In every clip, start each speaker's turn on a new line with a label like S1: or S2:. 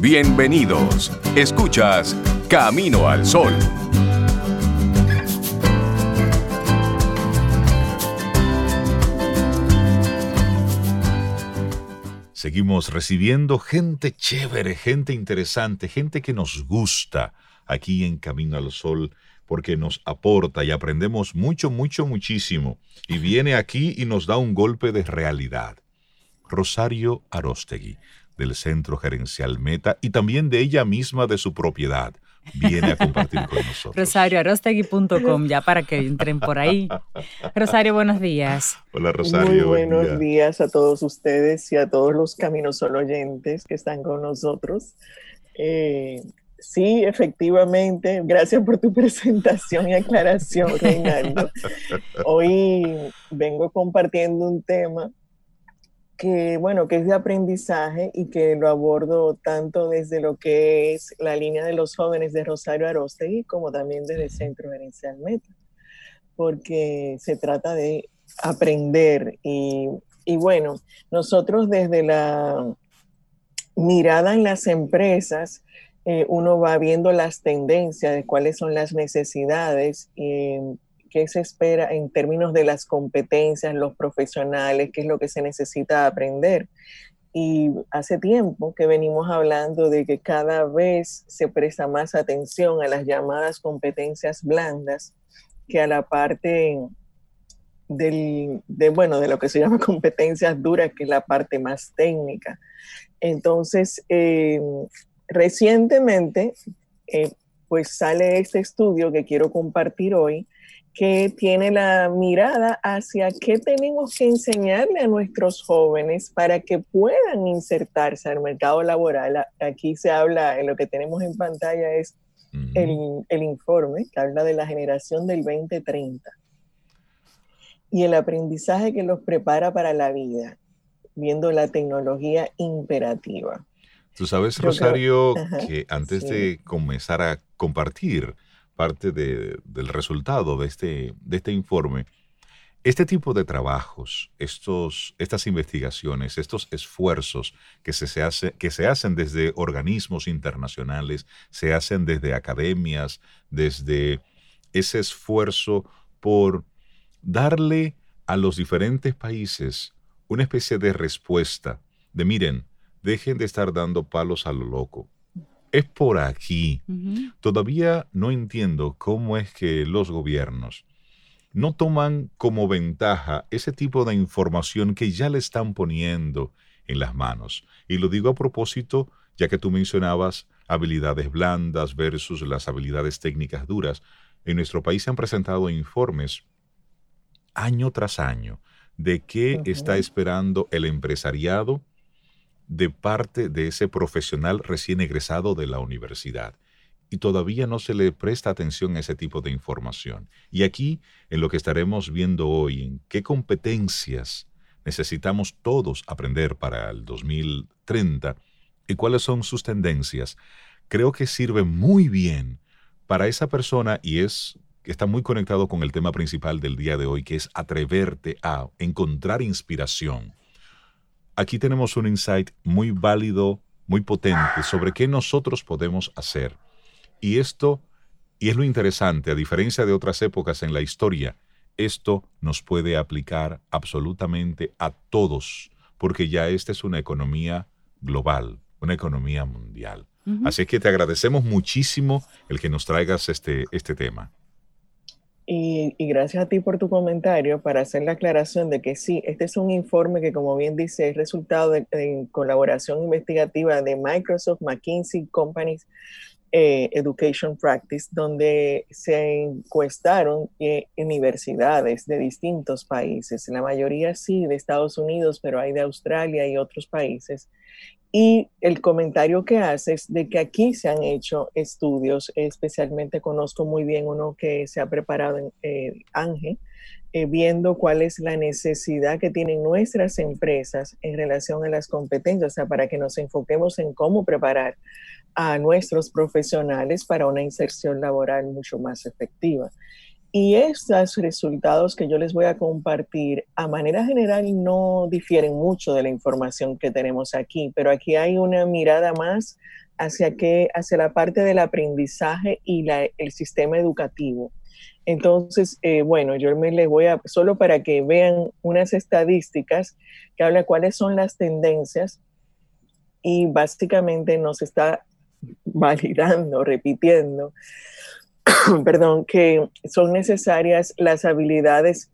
S1: bienvenidos. Escuchas Camino al Sol.
S2: Seguimos recibiendo gente chévere, gente interesante, gente que nos gusta aquí en Camino al Sol porque nos aporta y aprendemos mucho, mucho, muchísimo. Y viene aquí y nos da un golpe de realidad. Rosario Arostegui, del Centro Gerencial Meta y también de ella misma de su propiedad, viene a compartir con nosotros.
S3: RosarioArostegui.com, ya para que entren por ahí. Rosario, buenos días.
S2: Hola Rosario.
S4: Muy buenos días a todos ustedes y a todos los Caminos Sol oyentes que están con nosotros. Eh, Sí, efectivamente. Gracias por tu presentación y aclaración, Reinaldo. Hoy vengo compartiendo un tema que, bueno, que es de aprendizaje y que lo abordo tanto desde lo que es la línea de los jóvenes de Rosario Arostegui como también desde el Centro Gerencial Meta, porque se trata de aprender y, y bueno, nosotros desde la mirada en las empresas, eh, uno va viendo las tendencias de cuáles son las necesidades, y qué se espera en términos de las competencias, los profesionales, qué es lo que se necesita aprender. Y hace tiempo que venimos hablando de que cada vez se presta más atención a las llamadas competencias blandas que a la parte del, de, bueno, de lo que se llama competencias duras, que es la parte más técnica. Entonces, eh, recientemente, eh, pues sale este estudio que quiero compartir hoy, que tiene la mirada hacia qué tenemos que enseñarle a nuestros jóvenes para que puedan insertarse al mercado laboral. Aquí se habla, en lo que tenemos en pantalla es el, el informe que habla de la generación del 2030 y el aprendizaje que los prepara para la vida, viendo la tecnología imperativa.
S2: Tú sabes, Rosario, que antes de comenzar a compartir parte del resultado de este, de este informe, este tipo de trabajos, estos, estas investigaciones, estos esfuerzos que se, hace, que se hacen desde organismos internacionales, se hacen desde academias, desde ese esfuerzo por darle a los diferentes países una especie de respuesta de, miren, dejen de estar dando palos a lo loco. Es por aquí. Todavía no entiendo cómo es que los gobiernos no toman como ventaja ese tipo de información que ya le están poniendo en las manos. Y lo digo a propósito, ya que tú mencionabas habilidades blandas versus las habilidades técnicas duras. En nuestro país se han presentado informes año tras año de qué está esperando el empresariado de parte de ese profesional recién egresado de la universidad. Y todavía no se le presta atención a ese tipo de información. Y aquí, en lo que estaremos viendo hoy, en qué competencias necesitamos todos aprender para el 2030 y cuáles son sus tendencias, creo que sirve muy bien para esa persona y es está muy conectado con el tema principal del día de hoy, que es atreverte a encontrar inspiración aquí tenemos un insight muy válido, muy potente sobre qué nosotros podemos hacer. Y esto, y es lo interesante, a diferencia de otras épocas en la historia, esto nos puede aplicar absolutamente a todos, porque ya esta es una economía global, una economía mundial. Así que te agradecemos muchísimo el que nos traigas este, este tema.
S4: Y, gracias a ti por tu comentario para hacer la aclaración de que sí, este es un informe que, como bien dice, es resultado de, colaboración investigativa de Microsoft, McKinsey Companies eh, Education Practice, donde se encuestaron eh, universidades de distintos países, la mayoría sí de Estados Unidos, pero hay de Australia y otros países, y el comentario que hace es de que aquí se han hecho estudios, especialmente conozco muy bien uno que se ha preparado en eh, ANGE, eh, viendo cuál es la necesidad que tienen nuestras empresas en relación a las competencias, o sea, para que nos enfoquemos en cómo preparar a nuestros profesionales para una inserción laboral mucho más efectiva. Y estos resultados que yo les voy a compartir, a manera general, no difieren mucho de la información que tenemos aquí, pero aquí hay una mirada más hacia, que, hacia la parte del aprendizaje y el sistema educativo. Entonces, eh, bueno, yo me les voy a, solo para que vean unas estadísticas que habla cuáles son las tendencias y básicamente nos está validando, repitiendo, perdón, que son necesarias las habilidades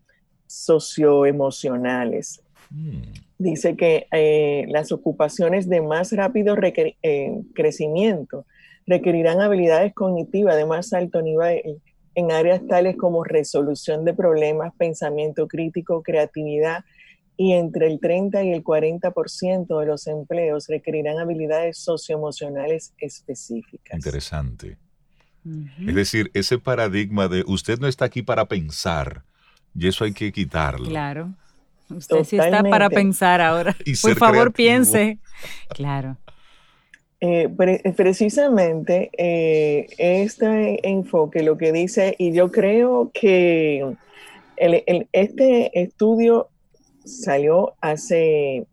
S4: socioemocionales. Mm. Dice que eh, las ocupaciones de más rápido eh, crecimiento requerirán habilidades cognitivas de más alto nivel en áreas tales como resolución de problemas, pensamiento crítico, creatividad, y entre el 30 y el 40% de los empleos requerirán habilidades socioemocionales específicas.
S2: Interesante. Es decir, ese paradigma de usted no está aquí para pensar, y eso hay que quitarlo.
S3: Claro. Usted sí está para pensar ahora. Por favor, piense. Claro.
S4: Eh, precisamente eh, este enfoque lo que dice, y yo creo que este estudio salió hace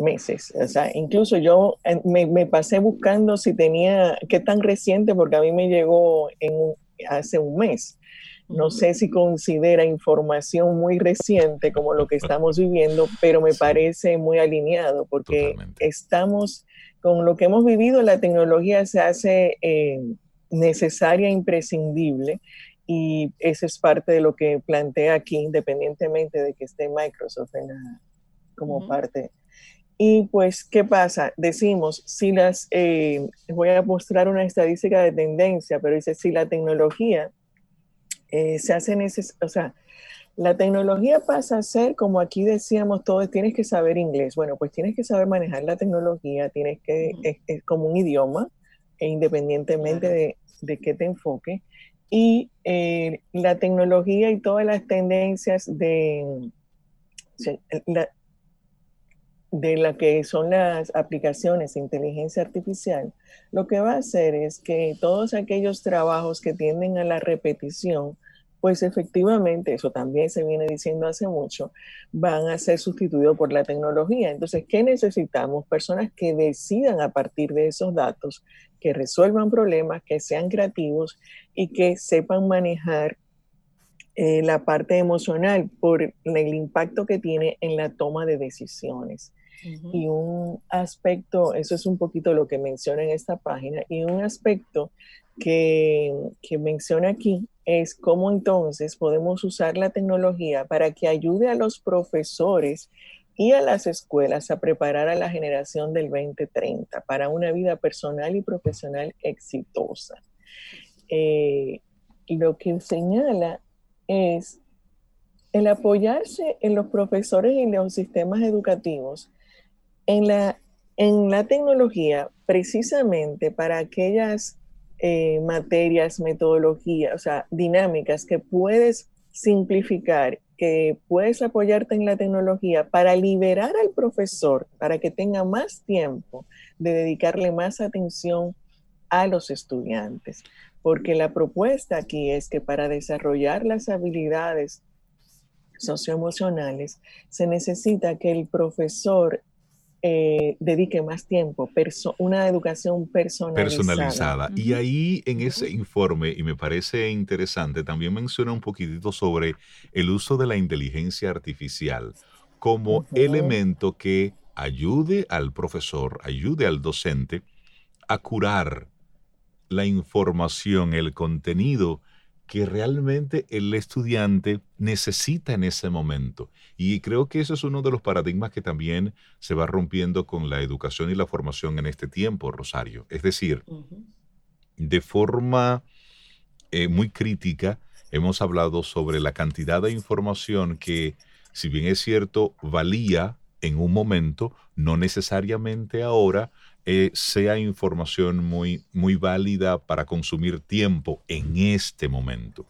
S4: meses, o sea, incluso yo eh, me, pasé buscando si tenía, qué tan reciente, porque a mí me llegó en, hace un mes. No sé si considera información muy reciente como lo que estamos viviendo, pero me parece muy alineado porque estamos con lo que hemos vivido, la tecnología se hace eh, necesaria imprescindible y eso es parte de lo que plantea aquí, independientemente de que esté Microsoft como parte. Y pues, ¿qué pasa? Decimos, si las, eh, voy a mostrar una estadística de tendencia, pero dice, si la tecnología eh, se hace necesaria, o sea, la tecnología pasa a ser, como aquí decíamos todos, tienes que saber inglés. Bueno, pues tienes que saber manejar la tecnología, tienes que, es, como un idioma, e independientemente de, de qué te enfoque. Y eh, la tecnología y todas las tendencias de, la, de la que son las aplicaciones de inteligencia artificial, lo que va a hacer es que todos aquellos trabajos que tienden a la repetición, pues efectivamente, eso también se viene diciendo hace mucho, van a ser sustituidos por la tecnología. Entonces, ¿qué necesitamos? Personas que decidan a partir de esos datos, que resuelvan problemas, que sean creativos y que sepan manejar eh, la parte emocional por el impacto que tiene en la toma de decisiones. Y un aspecto, eso es un poquito lo que menciona en esta página, y un aspecto que, que menciona aquí es cómo entonces podemos usar la tecnología para que ayude a los profesores y a las escuelas a preparar a la generación del 2030 para una vida personal y profesional exitosa. Eh, lo que señala es el apoyarse en los profesores y en los sistemas educativos en la, en la tecnología precisamente para aquellas eh, materias, metodologías, o sea, dinámicas que puedes simplificar, que puedes apoyarte en la tecnología para liberar al profesor, para que tenga más tiempo de dedicarle más atención a los estudiantes. Porque la propuesta aquí es que para desarrollar las habilidades socioemocionales se necesita que el profesor eh, dedique más tiempo, una educación personalizada.
S2: Personalizada. Y ahí en ese informe, y me parece interesante, también menciona un poquitito sobre el uso de la inteligencia artificial como elemento que ayude al profesor, ayude al docente a curar la información, el contenido que realmente el estudiante necesita en ese momento. Y creo que ese es uno de los paradigmas que también se va rompiendo con la educación y la formación en este tiempo, Rosario. Es decir, de forma eh, muy crítica, hemos hablado sobre la cantidad de información que, si bien es cierto, valía en un momento, no necesariamente ahora eh, sea información muy, muy válida para consumir tiempo en este momento.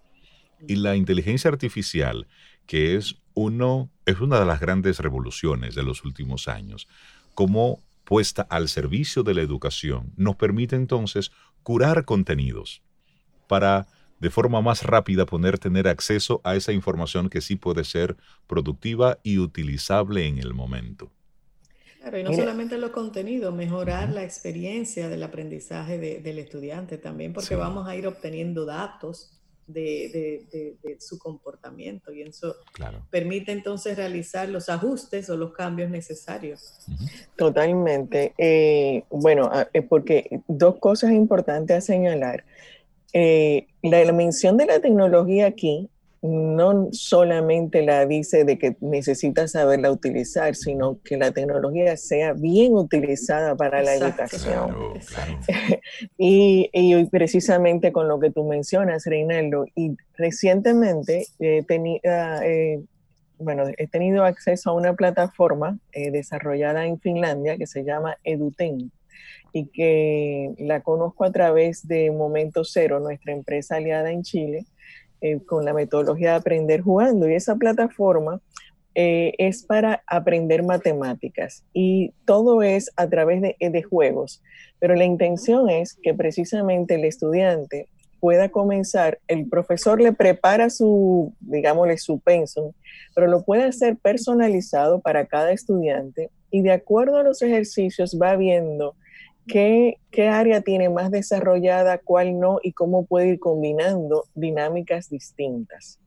S2: Y la inteligencia artificial, que es, uno, es una de las grandes revoluciones de los últimos años, como puesta al servicio de la educación, nos permite entonces curar contenidos para de forma más rápida poder tener acceso a esa información que sí puede ser productiva y utilizable en el momento.
S5: Claro, y no solamente los contenidos, mejorar la experiencia del aprendizaje del estudiante también, porque vamos a ir obteniendo datos de, su comportamiento y eso permite entonces realizar los ajustes o los cambios necesarios.
S4: Totalmente. Eh, bueno, ah, eh, porque dos cosas importantes a señalar. Eh, la mención de la tecnología aquí no solamente la dice de que necesitas saberla utilizar, sino que la tecnología sea bien utilizada para la educación. y, precisamente con lo que tú mencionas, Reinaldo, y recientemente eh, bueno, he tenido acceso a una plataforma eh, desarrollada en Finlandia que se llama Eduten y que la conozco a través de Momento Cero, nuestra empresa aliada en Chile, eh, con la metodología de aprender jugando. Y esa plataforma eh, es para aprender matemáticas y todo es a través de, de, juegos. Pero la intención es que precisamente el estudiante pueda comenzar, el profesor le prepara su, digámosle, su pensum, pero lo puede hacer personalizado para cada estudiante y de acuerdo a los ejercicios va viendo ¿Qué, área tiene más desarrollada, cuál no y cómo puede ir combinando dinámicas distintas?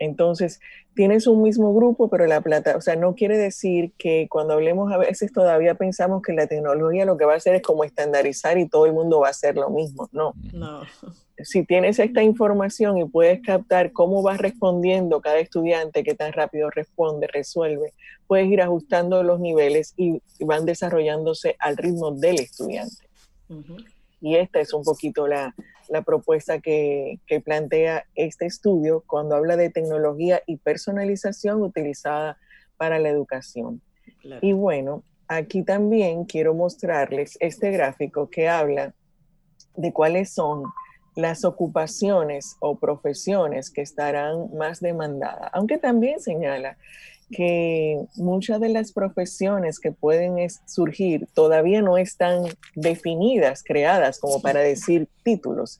S4: Entonces, tienes un mismo grupo, pero la plata, o sea, no quiere decir que cuando hablemos a veces todavía pensamos que la tecnología lo que va a hacer es como estandarizar y todo el mundo va a hacer lo mismo. No. No si tienes esta información y puedes captar cómo va respondiendo cada estudiante, qué tan rápido responde, resuelve, puedes ir ajustando los niveles y van desarrollándose al ritmo del estudiante. Y esta es un poquito la, propuesta que, plantea este estudio cuando habla de tecnología y personalización utilizada para la educación. Y bueno, aquí también quiero mostrarles este gráfico que habla de cuáles son las ocupaciones o profesiones que estarán más demandadas, aunque también señala que muchas de las profesiones que pueden surgir todavía no están definidas, creadas como para decir títulos.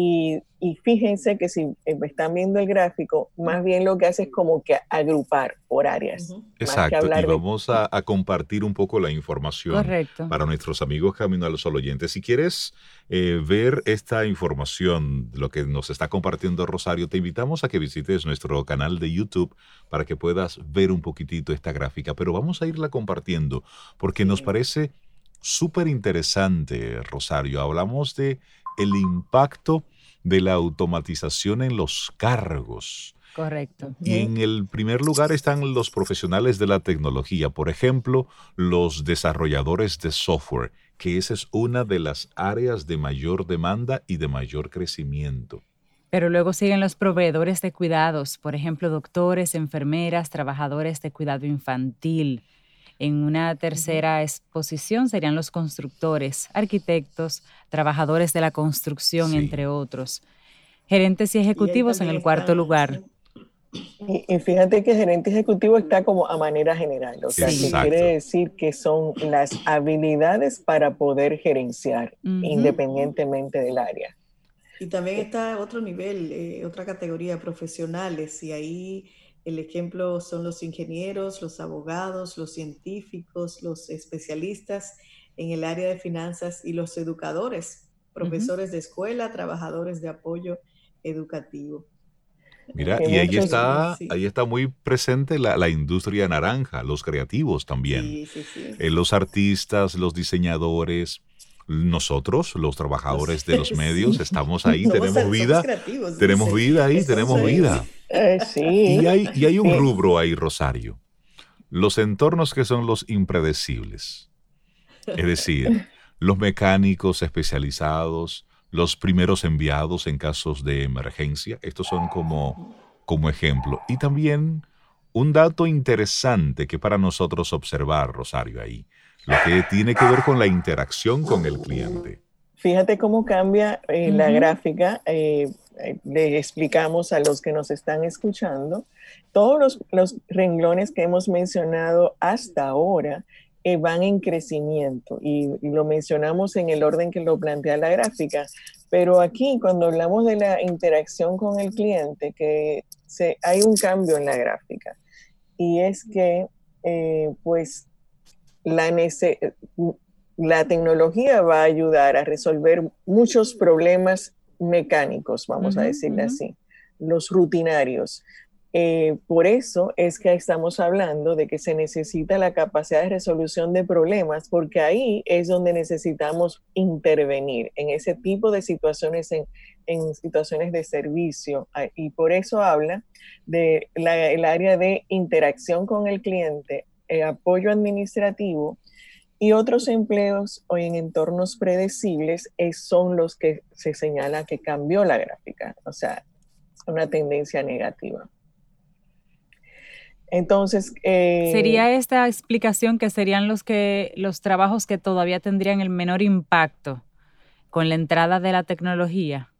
S4: Y, fíjense que si eh, están viendo el gráfico, más bien lo que hace es como que agrupar por áreas.
S2: Exacto, y vamos a, compartir un poco la información para nuestros amigos Camino a los oyentes. Si quieres eh, ver esta información, lo que nos está compartiendo Rosario, te invitamos a que visites nuestro canal de YouTube para que puedas ver un poquitito esta gráfica, pero vamos a irla compartiendo porque nos parece súper interesante, Rosario. Hablamos de el impacto de la automatización en los cargos.
S3: Correcto.
S2: Y en el primer lugar están los profesionales de la tecnología, por ejemplo, los desarrolladores de software, que esa es una de las áreas de mayor demanda y de mayor crecimiento.
S3: Pero luego siguen los proveedores de cuidados, por ejemplo, doctores, enfermeras, trabajadores de cuidado infantil, en una tercera exposición serían los constructores, arquitectos, trabajadores de la construcción, entre otros. Gerentes y ejecutivos en el cuarto lugar.
S4: Y, fíjate que gerente ejecutivo está como a manera general, o sea, que quiere decir que son las habilidades para poder gerenciar independientemente del área.
S5: Y también está otro nivel, eh, otra categoría, profesionales, y ahí el ejemplo son los ingenieros, los abogados, los científicos, los especialistas en el área de finanzas y los educadores, profesores de escuela, trabajadores de apoyo educativo.
S2: Mira, y ahí está, ahí está muy presente la, industria naranja, los creativos también, eh, los artistas, los diseñadores, nosotros, los trabajadores de los medios, estamos ahí, tenemos vida, tenemos vida ahí, tenemos vida.
S4: Eh,
S2: y, hay, y hay un rubro ahí, Rosario. Los entornos que son los impredecibles. Es decir, los mecánicos especializados, los primeros enviados en casos de emergencia. Estos son como, como ejemplo. Y también un dato interesante que para nosotros observar, Rosario, ahí, lo que tiene que ver con la interacción con el cliente.
S4: Fíjate cómo cambia eh, la gráfica. Eh, eh, le explicamos a los que nos están escuchando. Todos los, renglones que hemos mencionado hasta ahora van en crecimiento y, lo mencionamos en el orden que lo plantea la gráfica, Pero aquí, cuando hablamos de la interacción con el cliente, que se, hay un cambio en la gráfica, y es que, eh, pues, la, la tecnología va a ayudar a resolver muchos problemas mecánicos, vamos a decirle así, los rutinarios. Eh, por eso es que estamos hablando de que se necesita la capacidad de resolución de problemas, porque ahí es donde necesitamos intervenir en ese tipo de situaciones, en, situaciones de servicio. Ah, y por eso habla del el área de interacción con el cliente, eh, apoyo administrativo y otros empleos o en entornos predecibles son los que se señala que cambió la gráfica, o sea, una tendencia negativa. Entonces.
S3: Eh, Sería esta explicación que serían los, que, los trabajos que todavía tendrían el menor impacto con la entrada de la tecnología.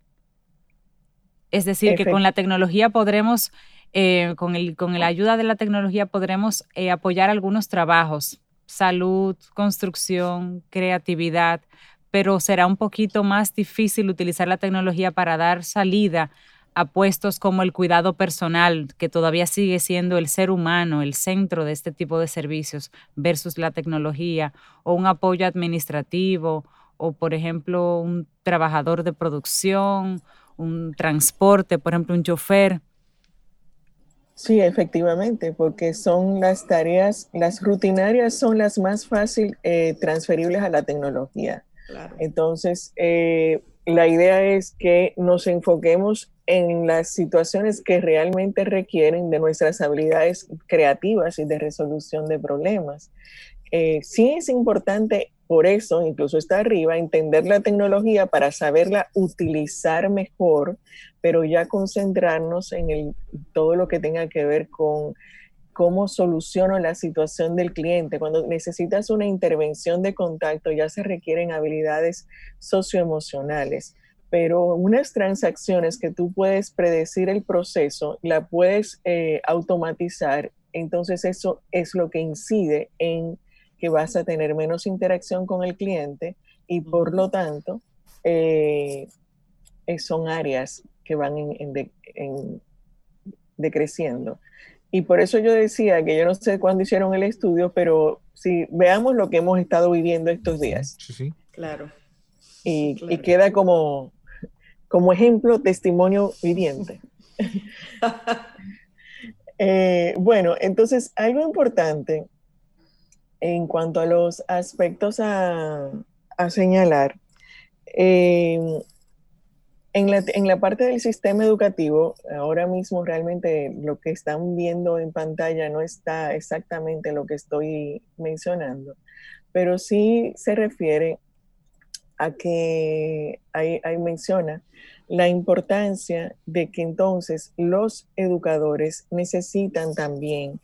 S3: Es decir, que con la tecnología podremos, eh, con, el, con la ayuda de la tecnología podremos eh, apoyar algunos trabajos, salud, construcción, creatividad, pero será un poquito más difícil utilizar la tecnología para dar salida a puestos como el cuidado personal, que todavía sigue siendo el ser humano el centro de este tipo de servicios versus la tecnología, o un apoyo administrativo, o por ejemplo un trabajador de producción, un transporte, por ejemplo un chofer.
S4: Sí, efectivamente, porque son las tareas, las rutinarias son las más fácil eh, transferibles a la tecnología. Entonces, eh, la idea es que nos enfoquemos en las situaciones que realmente requieren de nuestras habilidades creativas y de resolución de problemas. Eh, sí es importante, por eso, incluso está arriba, entender la tecnología para saberla utilizar mejor, pero ya concentrarnos en el, todo lo que tenga que ver con cómo soluciono la situación del cliente. Cuando necesitas una intervención de contacto, ya se requieren habilidades socioemocionales pero unas transacciones que tú puedes predecir el proceso, la puedes eh, automatizar, entonces eso es lo que incide en que vas a tener menos interacción con el cliente y por lo tanto eh, eh, son áreas que van en, decreciendo. Y por eso yo decía que yo no sé cuándo hicieron el estudio, pero si veamos lo que hemos estado viviendo estos días.
S2: Sí, sí.
S5: Claro.
S4: y queda como, como ejemplo, testimonio viviente. Eh, bueno, entonces algo importante en cuanto a los aspectos a, señalar, em, en, la, parte del sistema educativo, ahora mismo realmente lo que están viendo en pantalla no está exactamente lo que estoy mencionando, pero sí se refiere a que ahí, menciona la importancia de que entonces los educadores necesitan también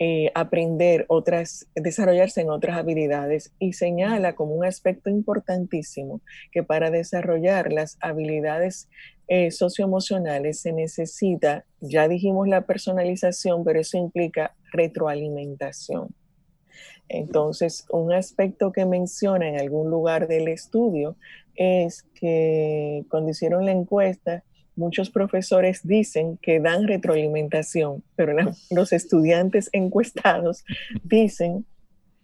S4: eh, aprender otras, desarrollarse en otras habilidades y señala como un aspecto importantísimo que para desarrollar las habilidades eh, socioemocionales se necesita, ya dijimos la personalización, pero eso implica retroalimentación. Entonces, un aspecto que menciona en algún lugar del estudio es que cuando hicieron la encuesta, muchos profesores dicen que dan retroalimentación, pero los estudiantes encuestados dicen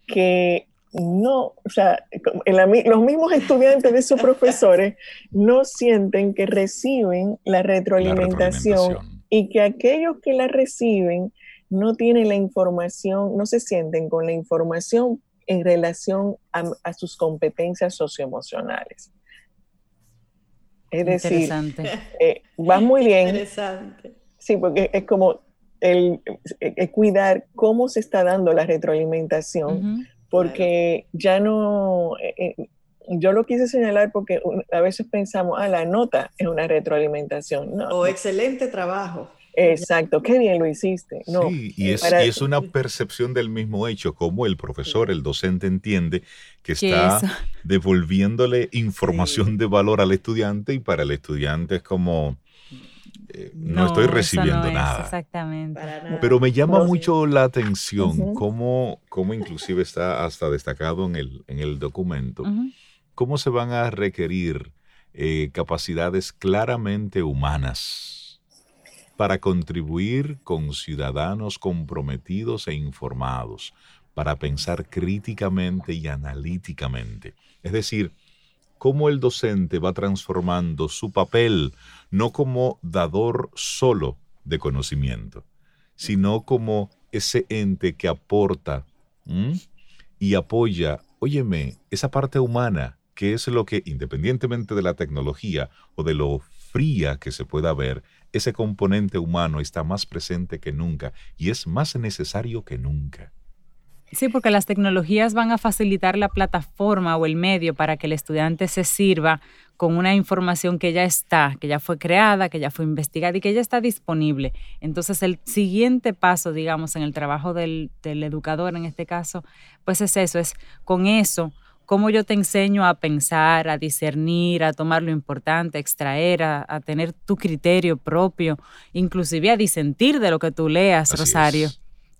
S4: que no, o sea, los mismos estudiantes de esos profesores no sienten que reciben la retroalimentación, y que aquellos que la reciben no tienen la información, no se sienten con la información en relación a, sus competencias socioemocionales. Es decir, eh, va muy bien.
S5: Interesante.
S4: Sí, porque es como el, cuidar cómo se está dando la retroalimentación, porque ya no, eh, eh, yo lo quise señalar porque a veces pensamos, ah, la nota es una retroalimentación. No,
S5: o excelente trabajo.
S4: Exacto, qué bien lo hiciste. No,
S2: sí, y es, y es, una percepción del mismo hecho, como el profesor, el docente entiende que está devolviéndole información de valor al estudiante y para el estudiante es como, eh, no, estoy recibiendo nada.
S3: Exactamente.
S2: Pero me llama mucho la atención cómo, cómo, inclusive está hasta destacado en el, en el documento, cómo se van a requerir eh, capacidades claramente humanas para contribuir con ciudadanos comprometidos e informados, para pensar críticamente y analíticamente. Es decir, cómo el docente va transformando su papel no como dador solo de conocimiento, sino como ese ente que aporta y apoya, óyeme, esa parte humana, que es lo que, independientemente de la tecnología o de lo fría que se pueda ver, ese componente humano está más presente que nunca y es más necesario que nunca.
S3: Sí, porque las tecnologías van a facilitar la plataforma o el medio para que el estudiante se sirva con una información que ya está, que ya fue creada, que ya fue investigada y que ya está disponible. Entonces, el siguiente paso, digamos, en el trabajo del, educador en este caso, pues es eso, es con eso, cómo yo te enseño a pensar, a discernir, a tomar lo importante, a extraer, a, tener tu criterio propio, inclusive a disentir de lo que tú leas, Rosario.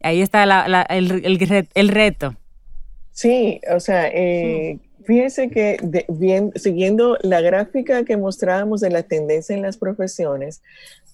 S3: Ahí está el, reto.
S4: Sí, o sea, eh, fíjense que bien, siguiendo la gráfica que mostrábamos de la tendencia en las profesiones,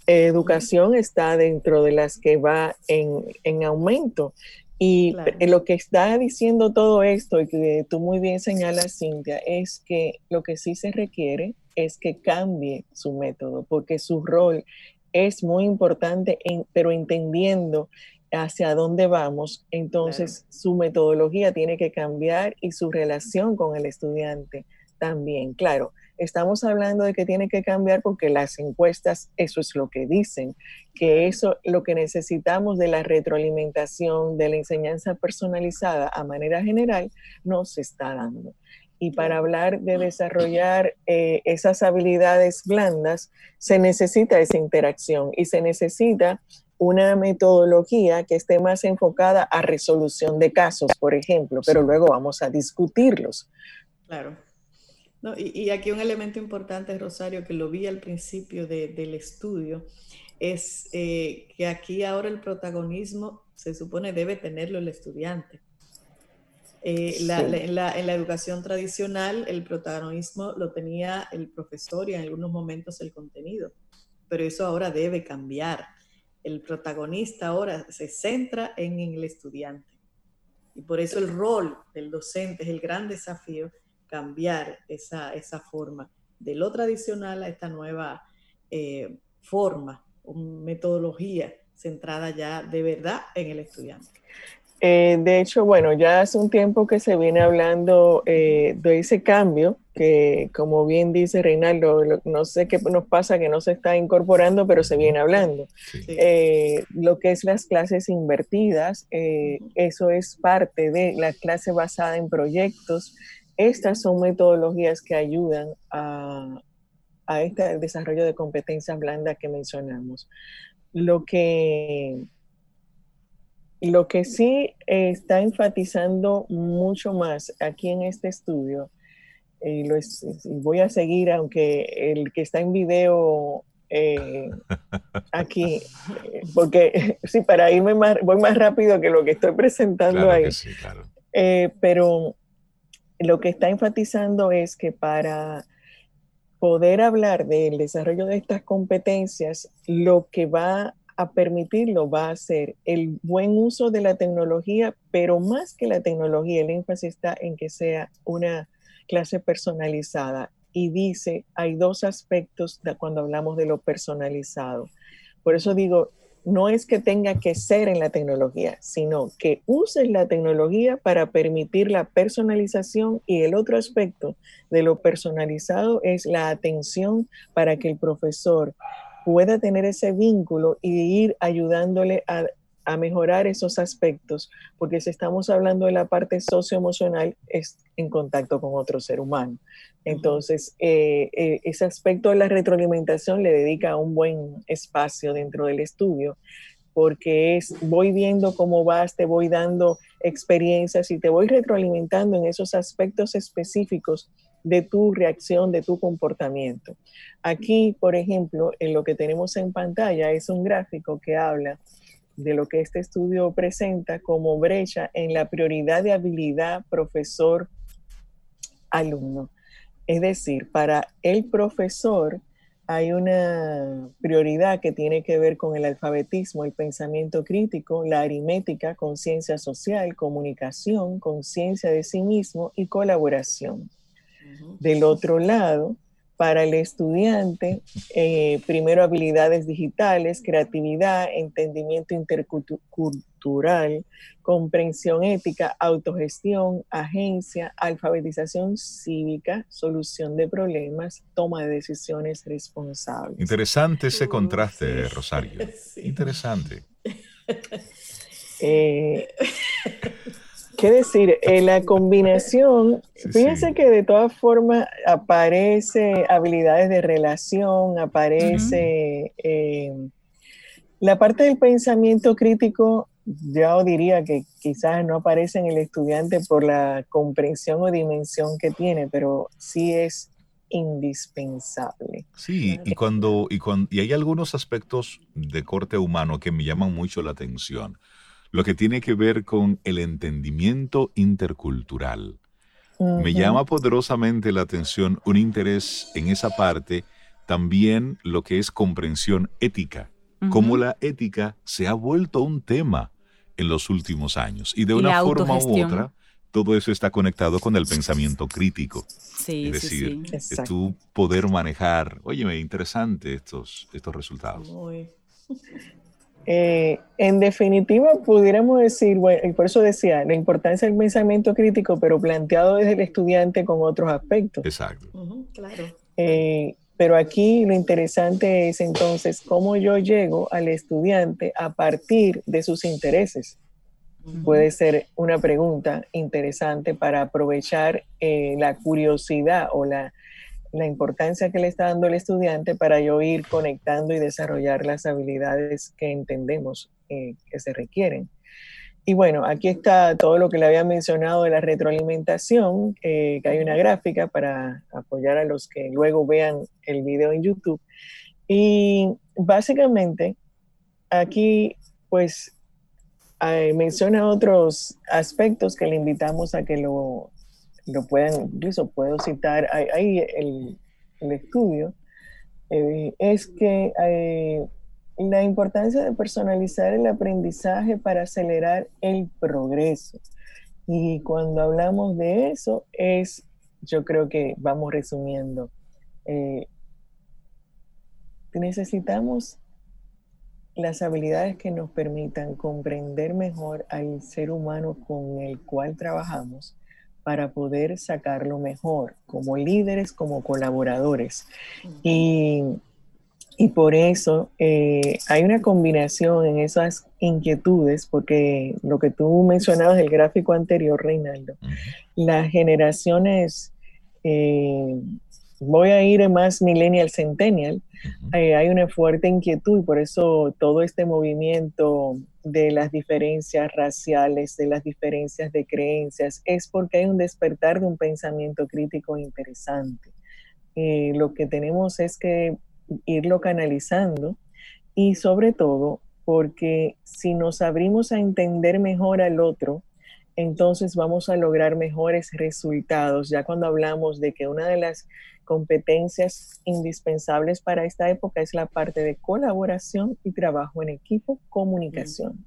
S4: educación está dentro de las que va en, aumento. Y lo que está diciendo todo esto, y que tú muy bien señalas, Cintia, es que lo que sí se requiere es que cambie su método, porque su rol es muy importante, pero entendiendo hacia dónde vamos, entonces su metodología tiene que cambiar y su relación con el estudiante también. Claro, estamos hablando de que tiene que cambiar porque las encuestas, eso es lo que dicen, que eso, lo que necesitamos de la retroalimentación, de la enseñanza personalizada a manera general, no se está dando. Y para hablar de desarrollar eh, esas habilidades blandas, se necesita esa interacción y se necesita una metodología que esté más enfocada a resolución de casos, por ejemplo, pero luego vamos a discutirlos.
S5: Claro. Y, aquí un elemento importante, Rosario, que lo vi al principio del estudio, es eh, que aquí ahora el protagonismo se supone debe tenerlo el estudiante. Eh, en, la, en, la, educación tradicional el protagonismo lo tenía el profesor y en algunos momentos el contenido, pero eso ahora debe cambiar el protagonista ahora se centra en, el estudiante. Y por eso el rol del docente es el gran desafío, cambiar esa, esa forma de lo tradicional a esta nueva eh, forma o metodología centrada ya de verdad en el estudiante.
S4: Eh, de hecho, bueno, ya hace un tiempo que se viene hablando eh, de ese cambio, que como bien dice Reinaldo, no sé qué nos pasa que no se está incorporando, pero se viene hablando. Eh, lo que es las clases invertidas, eso es parte de la clase basada en proyectos. Estas son metodologías que ayudan a, a este desarrollo de competencias blandas que mencionamos. Lo que lo que sí está enfatizando mucho más aquí en este estudio, y lo voy a seguir, aunque el que está en video eh, aquí, eh, porque sí, para irme más, voy más rápido que lo que estoy presentando ahí. Eh, pero lo que está enfatizando es que para poder hablar del desarrollo de estas competencias, lo que va a permitirlo va a ser el buen uso de la tecnología, pero más que la tecnología, el énfasis está en que sea una clase personalizada. Y dice, hay dos aspectos cuando hablamos de lo personalizado. Por eso digo, no es que tenga que ser en la tecnología, sino que uses la tecnología para permitir la personalización y el otro aspecto de lo personalizado es la atención para que el profesor pueda tener ese vínculo y ir ayudándole a, mejorar esos aspectos, porque si estamos hablando de la parte socioemocional, es en contacto con otro ser humano. Entonces, eh, eh, ese aspecto de la retroalimentación le dedica un buen espacio dentro del estudio, porque es, voy viendo cómo vas, te voy dando experiencias y te voy retroalimentando en esos aspectos específicos de tu reacción, de tu comportamiento. Aquí, por ejemplo, en lo que tenemos en pantalla es un gráfico que habla de lo que este estudio presenta como brecha en la prioridad de habilidad profesor-alumno. Es decir, para el profesor hay una prioridad que tiene que ver con el alfabetismo, el pensamiento crítico, la aritmética, conciencia social, comunicación, conciencia de sí mismo y colaboración. Del otro lado, para el estudiante, eh, primero habilidades digitales, creatividad, entendimiento intercultural, comprensión ética, autogestión, agencia, alfabetización cívica, solución de problemas, toma de decisiones responsables.
S2: Interesante ese contraste, Rosario. Interesante.
S4: Eh, ¿Qué decir? En la combinación, fíjense que de todas formas aparece habilidades de relación, aparece eh, la parte del pensamiento crítico, yo diría que quizás no aparece en el estudiante por la comprensión o dimensión que tiene, pero sí es indispensable.
S2: Sí, y cuando, y cuando y hay algunos aspectos de corte humano que me llaman mucho la atención lo que tiene que ver con el entendimiento intercultural. Me llama poderosamente la atención un interés en esa parte, también lo que es comprensión ética, cómo la ética se ha vuelto un tema en los últimos años. Y de una forma u otra todo eso está conectado con el pensamiento crítico.
S3: Sí,
S2: es decir, sí, tú poder manejar, oye, interesante estos, estos resultados.
S4: Eh, en definitiva, pudiéramos decir, bueno, y por eso decía, la importancia del pensamiento crítico, pero planteado desde el estudiante con otros aspectos.
S2: Exacto.
S5: claro.
S4: Eh, pero aquí lo interesante es entonces cómo yo llego al estudiante a partir de sus intereses. Puede ser una pregunta interesante para aprovechar eh, la curiosidad o la, la importancia que le está dando el estudiante para yo ir conectando y desarrollar las habilidades que entendemos eh, que se requieren. Y bueno, aquí está todo lo que le había mencionado de la retroalimentación, que hay una gráfica para apoyar a los que luego vean el video en YouTube. Y básicamente, aquí pues menciona otros aspectos que le invitamos a que lo lo pueden, incluso puedo citar ahí el, el, estudio, eh, es que eh, la importancia de personalizar el aprendizaje para acelerar el progreso. Y cuando hablamos de eso, es, yo creo que vamos resumiendo, eh, necesitamos las habilidades que nos permitan comprender mejor al ser humano con el cual trabajamos para poder sacarlo mejor, como líderes, como colaboradores. Y, por eso eh, hay una combinación en esas inquietudes, porque lo que tú mencionabas del gráfico anterior, Reinaldo, las generaciones, eh, voy a ir más millennial, centennial, eh, hay una fuerte inquietud y por eso todo este movimiento de las diferencias raciales, de las diferencias de creencias, es porque hay un despertar de un pensamiento crítico interesante. Eh, lo que tenemos es que irlo canalizando y sobre todo porque si nos abrimos a entender mejor al otro, entonces vamos a lograr mejores resultados. Ya cuando hablamos de que una de las competencias indispensables para esta época es la parte de colaboración y trabajo en equipo, comunicación.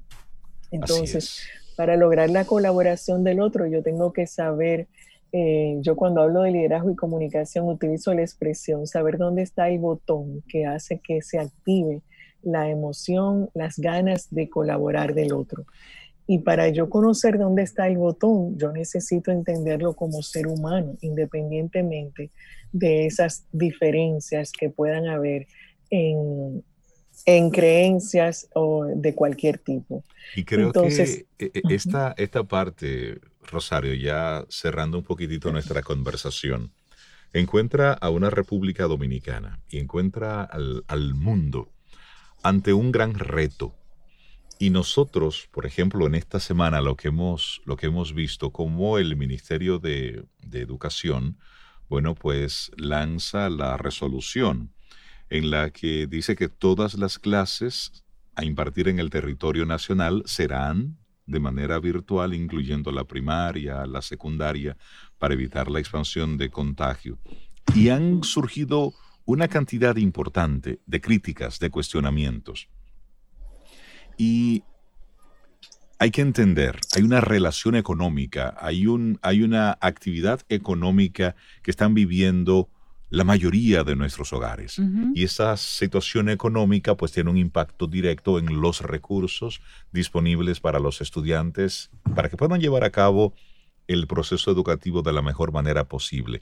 S4: Entonces, para lograr la colaboración del otro, yo tengo que saber, eh, yo cuando hablo de liderazgo y comunicación utilizo la expresión, saber dónde está el botón que hace que se active la emoción, las ganas de colaborar del otro. Y para yo conocer dónde está el botón, yo necesito entenderlo como ser humano, independientemente de esas diferencias que puedan haber en, creencias o de cualquier tipo.
S2: Y creo que e, e, esta, esta parte, Rosario, ya cerrando un poquitito nuestra conversación, encuentra a una República Dominicana y encuentra al, al mundo ante un gran reto y nosotros, por ejemplo, en esta semana lo que hemos, lo que hemos visto, como el Ministerio de, Educación, bueno, pues lanza la resolución en la que dice que todas las clases a impartir en el territorio nacional serán de manera virtual, incluyendo la primaria, la secundaria, para evitar la expansión de contagio. y han surgido una cantidad importante de críticas, de cuestionamientos. Y hay que entender, hay una relación económica, hay, un, hay una actividad económica que están viviendo la mayoría de nuestros hogares. Y esa situación económica pues tiene un impacto directo en los recursos disponibles para los estudiantes para que puedan llevar a cabo el proceso educativo de la mejor manera posible.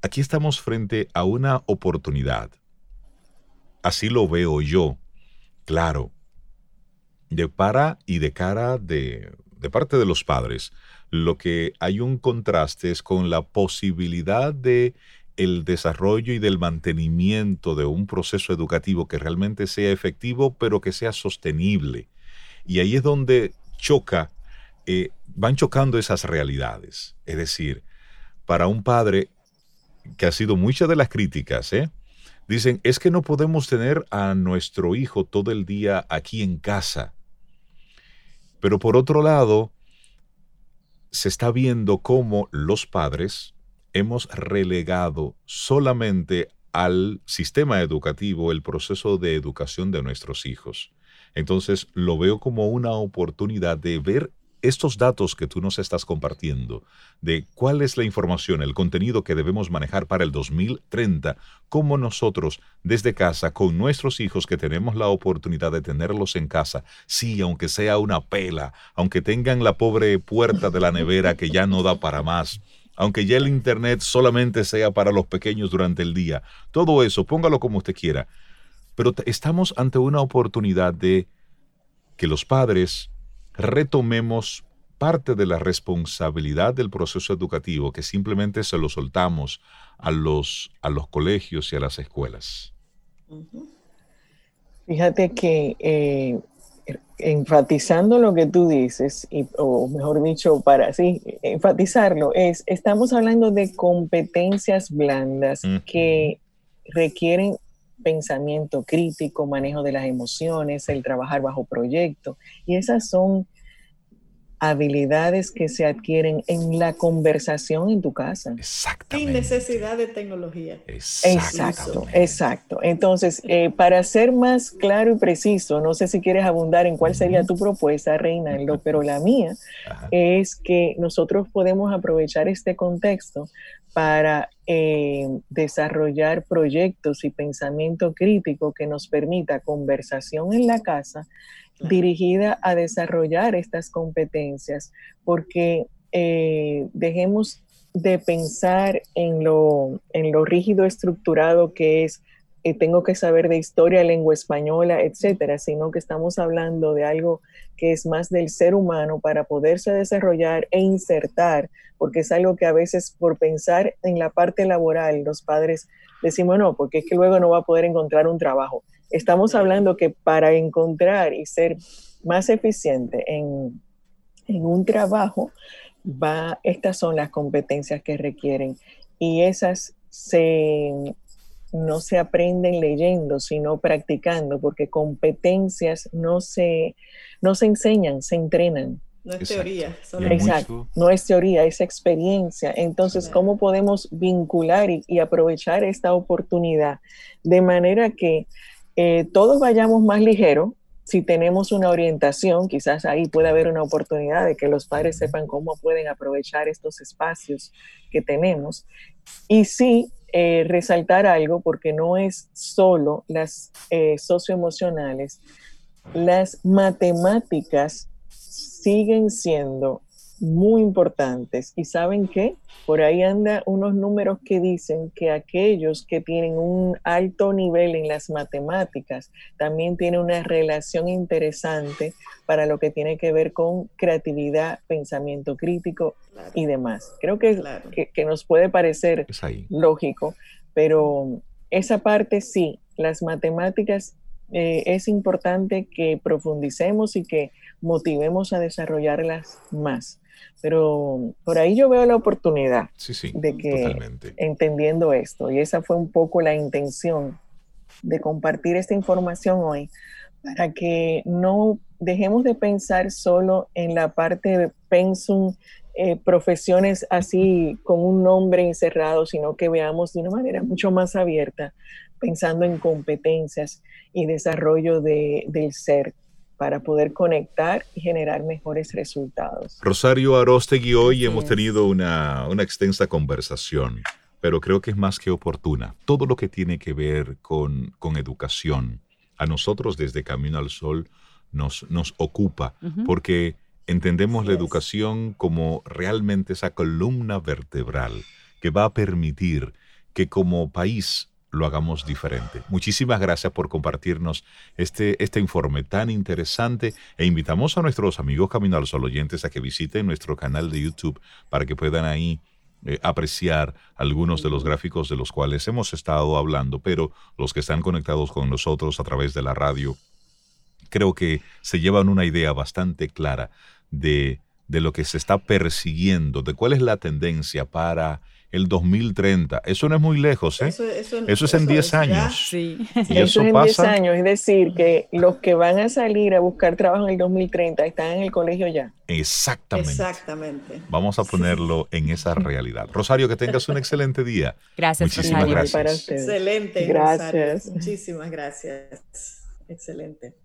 S2: Aquí estamos frente a una oportunidad. Así lo veo yo. Claro, de para y de cara de, de parte de los padres, lo que hay un contraste es con la posibilidad de el desarrollo y del mantenimiento de un proceso educativo que realmente sea efectivo, pero que sea sostenible. Y ahí es donde choca, eh, van chocando esas realidades. Es decir, para un padre, que ha sido muchas de las críticas, ¿eh? dicen, es que no podemos tener a nuestro hijo todo el día aquí en casa. Pero por otro lado, se está viendo cómo los padres hemos relegado solamente al sistema educativo el proceso de educación de nuestros hijos. Entonces lo veo como una oportunidad de ver estos datos que tú nos estás compartiendo, de cuál es la información, el contenido que debemos manejar para el 2030, cómo nosotros desde casa, con nuestros hijos que tenemos la oportunidad de tenerlos en casa, sí, aunque sea una pela, aunque tengan la pobre puerta de la nevera que ya no da para más, aunque ya el Internet solamente sea para los pequeños durante el día. Todo eso, póngalo como usted quiera. Pero estamos ante una oportunidad de que los padres retomemos parte de la responsabilidad del proceso educativo que simplemente se lo soltamos a los, a los colegios y a las escuelas.
S4: Fíjate que eh, enfatizando lo que tú dices, o mejor dicho, para sí, enfatizarlo, es, estamos hablando de competencias blandas que requieren pensamiento crítico, manejo de las emociones, el trabajar bajo proyecto, y esas son habilidades que se adquieren en la conversación en tu casa.
S5: Exactamente. Sin necesidad de tecnología.
S4: Exacto, exacto. Entonces, eh, para ser más claro y preciso, no sé si quieres abundar en cuál sería tu propuesta, Reinaldo, pero la mía es que nosotros podemos aprovechar este contexto para eh, desarrollar proyectos y pensamiento crítico que nos permita conversación en la casa dirigida a desarrollar estas competencias, porque eh, dejemos de pensar en lo, en lo rígido estructurado que es eh, tengo que saber de historia, lengua española, etcétera, sino que estamos hablando de algo que es más del ser humano para poderse desarrollar e insertar, porque es algo que a veces por pensar en la parte laboral, los padres decimos no, porque es que luego no va a poder encontrar un trabajo. Estamos hablando que para encontrar y ser más eficiente en, un trabajo, va, estas son las competencias que requieren y esas se, no se aprenden leyendo, sino practicando, porque competencias no se, no se enseñan, se entrenan.
S5: No es teoría.
S4: Exacto, no es teoría, es experiencia. Entonces, ¿cómo podemos vincular y, aprovechar esta oportunidad de manera que eh, todos vayamos más ligero. Si tenemos una orientación, quizás ahí puede haber una oportunidad de que los padres sepan cómo pueden aprovechar estos espacios que tenemos. Y sí, eh, resaltar algo, porque no es solo las eh, socioemocionales, las matemáticas siguen siendo muy importantes. ¿Y saben qué? Por ahí anda unos números que dicen que aquellos que tienen un alto nivel en las matemáticas también tienen una relación interesante para lo que tiene que ver con creatividad, pensamiento crítico y demás. Creo que, que, nos puede parecer lógico, pero esa parte sí, las matemáticas eh, es importante que profundicemos y que motivemos a desarrollarlas más. Pero por ahí yo veo la oportunidad de que, entendiendo esto, y esa fue un poco la intención de compartir esta información hoy, para que no dejemos de pensar solo en la parte de pensum eh, profesiones así con un nombre encerrado, sino que veamos de una manera mucho más abierta, pensando en competencias y desarrollo de, del ser para poder conectar y generar mejores resultados.
S2: Rosario Arostegui, hoy hemos tenido una, una extensa conversación, pero creo que es más que oportuna. Todo lo que tiene que ver con, con educación, a nosotros desde Camino al Sol nos, nos ocupa, porque entendemos la educación como realmente esa columna vertebral que va a permitir que como país lo hagamos diferente. Muchísimas gracias por compartirnos este, este informe tan interesante e invitamos a nuestros amigos Camino al Sol oyentes a que visiten nuestro canal de YouTube para que puedan ahí eh, apreciar algunos de los gráficos de los cuales hemos estado hablando, pero los que están conectados con nosotros a través de la radio, creo que se llevan una idea bastante clara de, de lo que se está persiguiendo, de cuál es la tendencia para el 2030. Eso no es muy lejos, ¿eh? Eso, es en 10 años.
S4: Sí. Y eso, es en 10 años, es decir, que los que van a salir a buscar trabajo en el 2030 están en el colegio ya.
S2: Exactamente.
S5: Exactamente.
S2: Vamos a ponerlo en esa realidad. Rosario, que tengas un excelente día.
S3: Gracias,
S2: Muchísimas
S3: Rosario.
S2: gracias.
S5: Excelente. Gracias. Muchísimas gracias. Excelente.